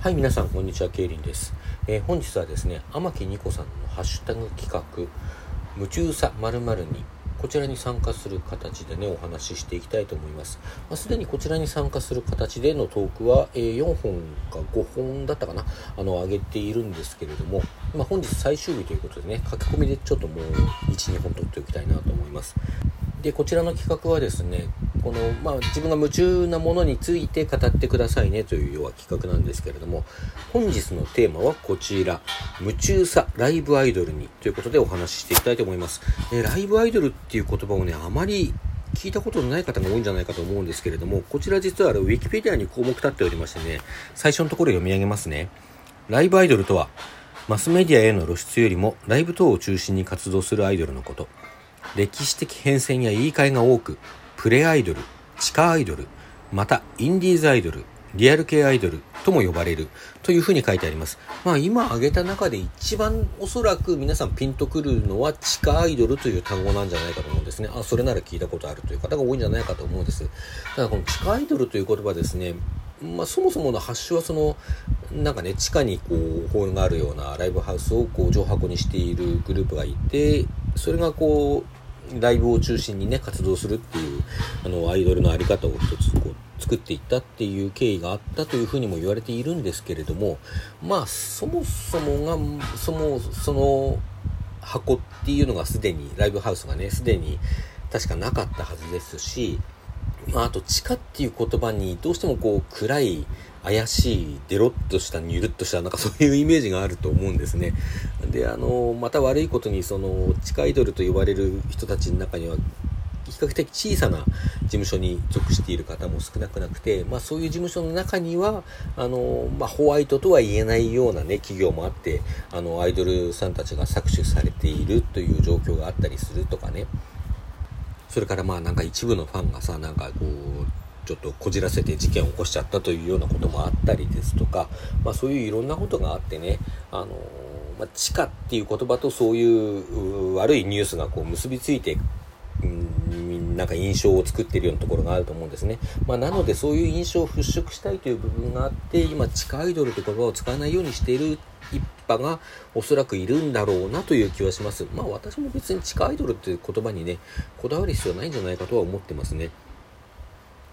はい、皆さん、こんにちは、ケイリンです。えー本日はですね、天木ニコさんのハッシュタグ企画、夢中さ〇〇に、こちらに参加する形でね、お話ししていきたいと思います。まあ、すでにこちらに参加する形でのトークは、えー4本か5本だったかな、あの、上げているんですけれども、まあ、本日最終日ということでね、書き込みでちょっともう1、2本取っておきたいなと思います。でこちらの企画はですねこの、まあ、自分が夢中なものについて語ってくださいねという要は企画なんですけれども本日のテーマはこちら夢中さライブアイドルにということでお話ししていきたいと思います、えライブアイドルっていう言葉をねあまり聞いたことのない方が多いんじゃないかと思うんですけれどもこちら実はあのウィキペディアに項目立っておりましてね最初のところ読み上げますね。ライブアイドルとはマスメディアへの露出よりもライブ等を中心に活動するアイドルのこと。歴史的変遷や言い換えが多くプレアイドル地下アイドルまたインディーズアイドルリアル系アイドルとも呼ばれるというふうに書いてあります。まあ今挙げた中で一番おそらく皆さんピンとくるのは地下アイドルという単語なんじゃないかと思うんですね。あそれなら聞いたことあるという方が多いんじゃないかと思うんです。ただこの地下アイドルという言葉ですねまあ、そもそもの発祥はそのなんかね地下にこうホールがあるようなライブハウスをこう上箱にしているグループがいてそれがこうライブを中心にね活動するっていうあのアイドルの在り方を一つこう作っていったっていう経緯があったというふうにも言われているんですけれどもまあそもそもがそもその箱っていうのがすでにライブハウスがねすでに確かなかったはずですしまあ、あと地下っていう言葉にどうしてもこう暗い怪しいデロッとしたニュルッとしたなんかそういうイメージがあると思うんですね。であのまた悪いことにその地下アイドルと呼ばれる人たちの中には比較的小さな事務所に属している方も少なくなくて、まあ、そういう事務所の中にはあの、まあ、ホワイトとは言えないような、ね、企業もあってあのアイドルさんたちが搾取されているという状況があったりするとかね。それからまあなんか一部のファンがさなんかこうちょっとこじらせて事件を起こしちゃったというようなこともあったりですとか、まあ、そういういろんなことがあってねあの、まあ、地下っていう言葉とそういう悪いニュースがこう結びついてうんなんか印象を作ってるようなところがあると思うんですね。まあ、なのでそういう印象を払拭したいという部分があって今地下アイドルという言葉を使わないようにしている一派がおそらくいるんだろうなという気はします。まあ私も別に地下アイドルっていう言葉にねこだわる必要ないんじゃないかとは思ってますね。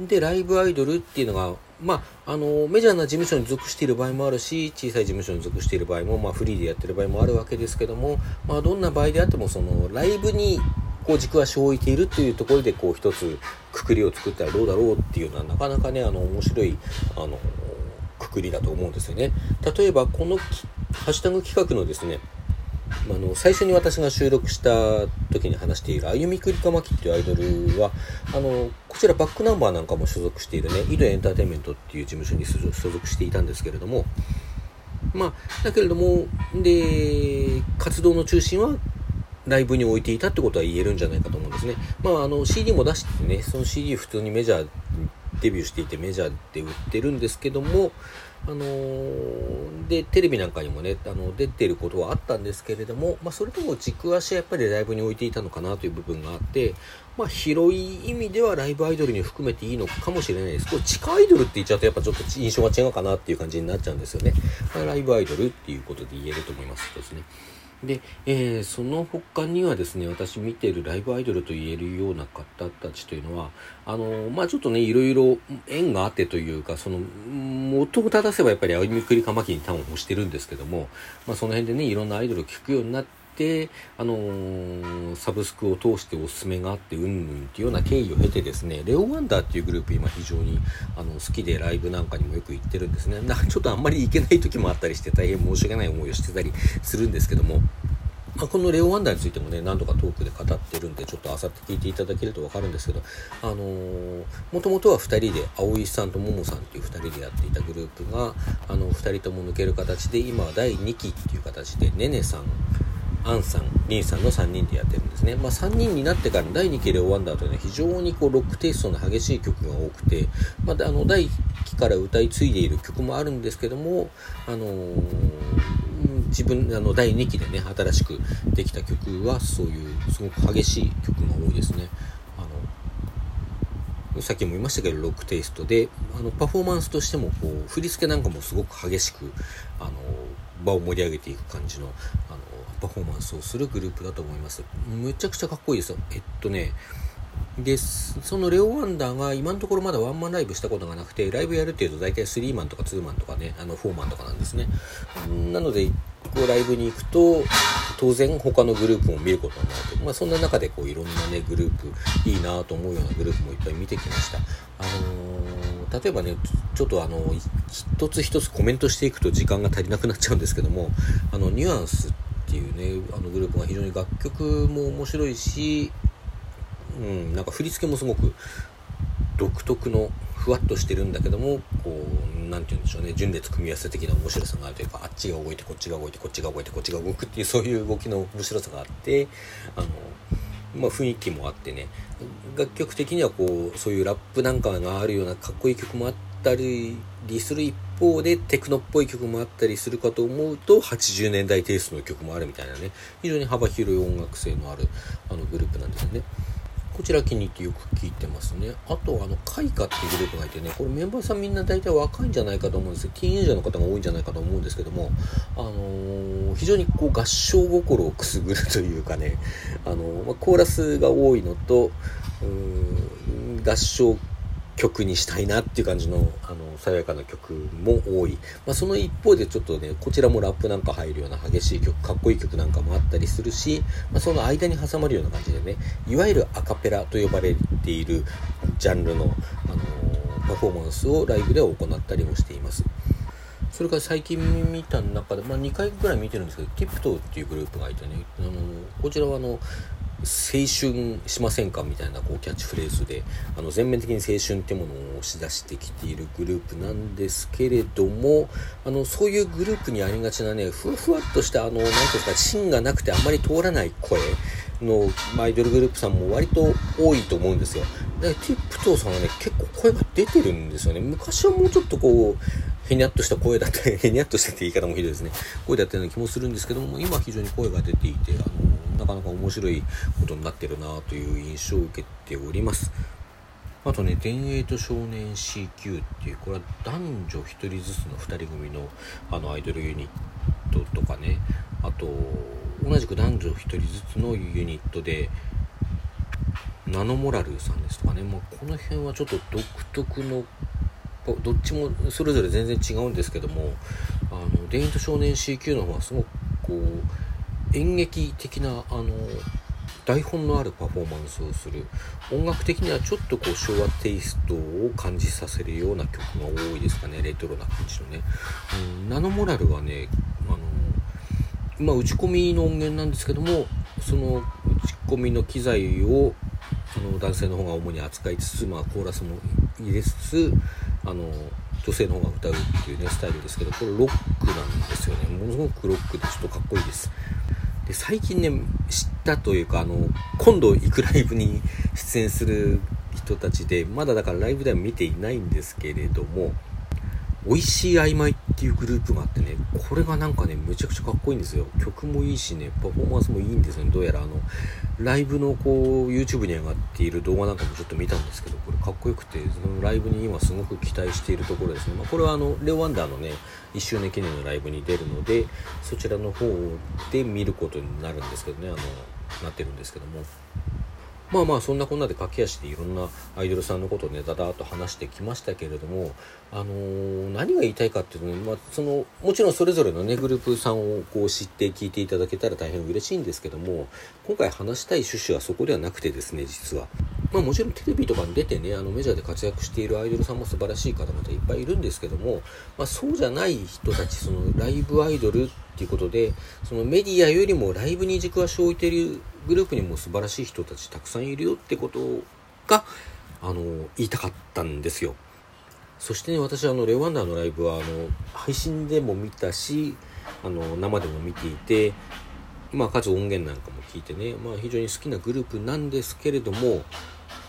で、ライブアイドルっていうのが、まあ、あの、メジャーな事務所に属している場合もあるし、小さい事務所に属している場合も、まあ、フリーでやってる場合もあるわけですけども、まあ、どんな場合であっても、その、ライブに、こう、軸足を置いているというところで、こう、一つ、くくりを作ったらどうだろうっていうのは、なかなかね、あの、面白い、あの、くりだと思うんですよね。例えば、この、ハッシュタグ企画のですね、あの最初に私が収録した時に話している歩みくりかまきっていうアイドルはあのこちらバックナンバーなんかも所属しているねイドエンターテインメントっていう事務所に所属していたんですけれどもまあだけれどもで活動の中心はライブに置いていたってことは言えるんじゃないかと思うんですね。まあ、あの CD も出してね、その CD 普通にメジャーデビューしていてメジャーで売ってるんですけども、あのーで、テレビなんかにもね、あの、出てることはあったんですけれども、まあ、それとも軸足はやっぱりライブに置いていたのかなという部分があって、まあ、広い意味ではライブアイドルに含めていいのかもしれないです。これ、地下アイドルって言っちゃうと、やっぱちょっと印象が違うかなっていう感じになっちゃうんですよね。まあ、ライブアイドルっていうことで言えると思いますですね。で、えーその他にはですね、私見てるライブアイドルと言えるような方たちというのは、あのまあちょっとね、いろいろ縁があってというか、その、元を正せばやっぱりあゆみくりかまきに端を押してるんですけども、まあその辺でね、いろんなアイドルを聞くようになって、あのーサブスクを通しておすすめがあって、うんぬんっていうような経緯を経てですね、レオワンダーっていうグループ今非常にあの好きでライブなんかにもよく行ってるんですね。ちょっとあんまり行けない時もあったりして大変申し訳ない思いをしてたりするんですけども、まあ、このレオワンダーについてもね、何度かトークで語ってるんで、ちょっとあさって聞いていただけるとわかるんですけど、あのー、もともとは2人で、葵さんとももさんっていう2人でやっていたグループが、あの、2人とも抜ける形で、今は第2期っていう形で、ねねさん、アンさん、リンさんの3人でやってるんですね。まあ3人になってから第2期レオワンダーというのは非常にこうロックテイストの激しい曲が多くて、まあ、あの第1期から歌い継いでいる曲もあるんですけども、あのー自分あの第2期でね新しくできた曲はそういうすごく激しい曲が多いですねあのさっきも言いましたけどロックテイストであのパフォーマンスとしてもこう振り付けなんかもすごく激しくあの場を盛り上げていく感じのあのパフォーマンスをするグループだと思います。むちゃくちゃかっこいいですよ。えっとねでそのレオ・ワンダーが今のところまだワンマンライブしたことがなくてライブやるっていうと大体3マンとか2マンとかねあの4マンとかなんですね。なのでこうライブに行くと当然他のグループも見ることになると、まあ、そんな中でこういろんなねグループいいなと思うようなグループもいっぱい見てきました。あのー、例えばねちょっとあの一つ一つコメントしていくと時間が足りなくなっちゃうんですけどもあのニュアンスってっていうねあのグループが非常に楽曲も面白いしうん、なんか振り付けもすごく独特のふわっとしてるんだけどもこう何て言うんでしょうね順列組み合わせ的な面白さがあるというかあっちが動いてこっちが動いてこっちが動いてこっちが動くっていうそういう動きの面白さがあってあの、まあ、雰囲気もあってね楽曲的にはこうそういうラップなんかがあるようなかっこいい曲もあったりする一方でテクノっぽい曲もあったりするかと思うと80年代テイストの曲もあるみたいなね非常に幅広い音楽性のあるあのグループなんですよね。こちら気に入ってよく聞いてますね。あと、あの、カイカっていうグループがいてね、これメンバーさんみんな大体若いんじゃないかと思うんですよ。ティーンエイジャーの方が多いんじゃないかと思うんですけども、あのー、非常にこう合唱心をくすぐるというかね、あのー、ま、コーラスが多いのと、合唱曲にしたいなっていう感じの、あの、爽やかな曲も多い。まあ、その一方でちょっとね、こちらもラップなんか入るような激しい曲、かっこいい曲なんかもあったりするし、まあ、その間に挟まるような感じでね、いわゆるアカペラと呼ばれているジャンルの、あのパフォーマンスをライブでは行ったりもしています。それから最近見た中で、まあ、2回ぐらい見てるんですけど、ティプトーっていうグループがいてね、あのこちらはあの、青春しませんかみたいなこうキャッチフレーズであの全面的に青春ってものを押し出してきているグループなんですけれどもあのそういうグループにありがちなねふわふわっとしたあの何ていうんですか芯がなくてあんまり通らない声のアイドルグループさんも割と多いと思うんですよ。で、ティップトーさんはね、結構声が出てるんですよね。昔はもうちょっとこう、へにゃっとした声だった、へにゃっとしたって言い方もひどいですね。声だったような気もするんですけども、今非常に声が出ていて、あのなかなか面白いことになってるなという印象を受けております。あとね、田園と少年 CQ っていう、これは男女1人ずつの2人組のあのアイドルユニットとかね、あと、同じく男女1人ずつのユニットで、ナノモラルさんですとかね、まあ、この辺はちょっと独特のどっちもそれぞれ全然違うんですけどもあの田園と少年 CQ の方はすごくこう演劇的なあの台本のあるパフォーマンスをする。音楽的にはちょっとこう昭和テイストを感じさせるような曲が多いですかね。レトロな感じのね、うん、ナノモラルはねあのまあ、打ち込みの音源なんですけどもその打ち込みの機材をあの男性の方が主に扱いつつ、まあ、コーラスも入れつつあの女性の方が歌うっていうねスタイルですけどこれロックなんですよね。ものすごくロックでちょっとかっこいいです。で最近ね知ったというかあの今度行くライブに出演する人たちでまだだからライブでは見ていないんですけれども美味しい曖昧っていうグループがあってね、これがなんかね、めちゃくちゃかっこいいんですよ。曲もいいしね、パフォーマンスもいいんですよね。どうやらあの、ライブのこう、YouTube に上がっている動画なんかもちょっと見たんですけど、これかっこよくて、そのライブに今すごく期待しているところですね。まあ、これはあの、レオワンダーのね、1周年記念のライブに出るので、そちらの方で見ることになるんですけどね、あの、なってるんですけども。まあまあそんなこんなで駆け足でいろんなアイドルさんのことをねだだーっと話してきましたけれども、あのー、何が言いたいかっていうとね、まあ、そのもちろんそれぞれのねグループさんをこう知って聞いていただけたら大変嬉しいんですけども今回話したい趣旨はそこではなくてですね実は。まあ、もちろんテレビとかに出てねあのメジャーで活躍しているアイドルさんも素晴らしい方々いっぱいいるんですけども、まあ、そうじゃない人たちそのライブアイドルっていうことでそのメディアよりもライブに軸足を置いているグループにも素晴らしい人たちたくさんいるよってことがあの言いたかったんですよ。そしてね私あのレオワンダーのライブはあの配信でも見たしあの生でも見ていてまあかつ音源なんかも聞いてね、まあ、非常に好きなグループなんですけれども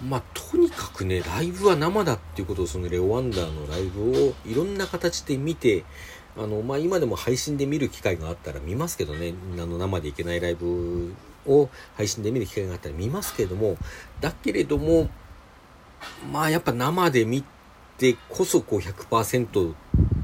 まあ、とにかくね、ライブは生だっていうことを、そのレオワンダーのライブをいろんな形で見て、あの、まあ、今でも配信で見る機会があったら見ますけどね、あの、生で行けないライブを配信で見る機会があったら見ますけれども、だけれども、まあやっぱ生で見てこそこう100%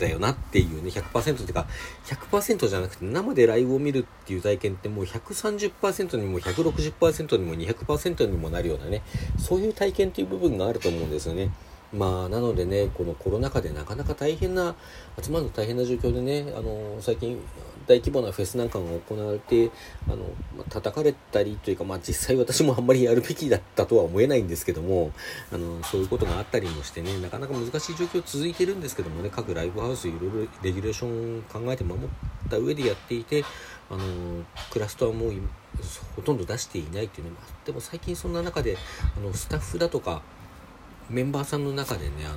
だよなっていうね、100%っていうか、100%じゃなくて生でライブを見るっていう体験ってもう130%にも160%にも200%にもなるようなね、そういう体験っていう部分があると思うんですよね。まあ、なのでね、このコロナ禍でなかなか大変な、集まるの大変な状況でね、あの、最近、大規模なフェスなんかが行われて、あの、まあ、叩かれたりというか、まあ実際私もあんまりやるべきだったとは思えないんですけども、あの、そういうことがあったりもしてね、なかなか難しい状況続いてるんですけどもね、各ライブハウスいろいろレギュレーション考えて守った上でやっていて、あの、クラストはもうほとんど出していないっていうね、まあ、でも最近そんな中で、あの、スタッフだとか、メンバーさんの中でね、あの、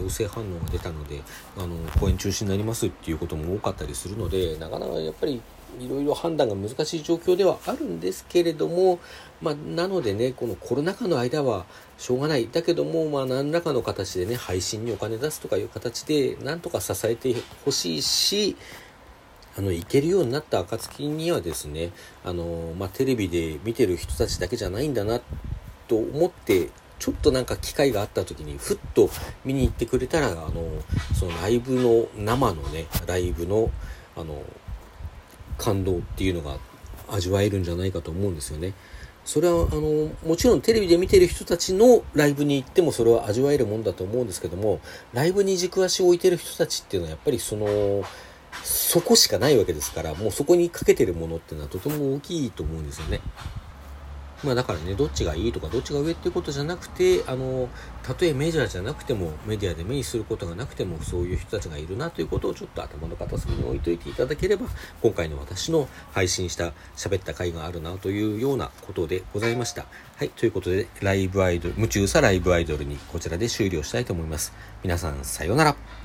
陽性反応が出たので、あの、公演中止になりますっていうことも多かったりするので、なかなかやっぱり、いろいろ判断が難しい状況ではあるんですけれども、まあ、なのでね、このコロナ禍の間はしょうがない。だけども、まあ、何らかの形でね、配信にお金出すとかいう形で、なんとか支えてほしいし、あの、行けるようになった暁にはですね、あの、まあ、テレビで見てる人たちだけじゃないんだな、と思ってちょっとなんか機会があった時にふっと見に行ってくれたらあのそのライブの生のねライブのあの感動っていうのが味わえるんじゃないかと思うんですよね。それはあのもちろんテレビで見てる人たちのライブに行ってもそれは味わえるもんだと思うんですけどもライブに軸足を置いてる人たちっていうのはやっぱりそのそこしかないわけですからもうそこにかけてるものっていうのはとても大きいと思うんですよね。まあだからね、どっちがいいとかどっちが上っていうことじゃなくて、あの、たとえメジャーじゃなくても、メディアで目にすることがなくても、そういう人たちがいるなということをちょっと頭の片隅に置いといていただければ、今回の私の配信した喋った回があるなというようなことでございました。はい、ということで、ライブアイドル、夢中さライブアイドルにこちらで終了したいと思います。皆さん、さようなら。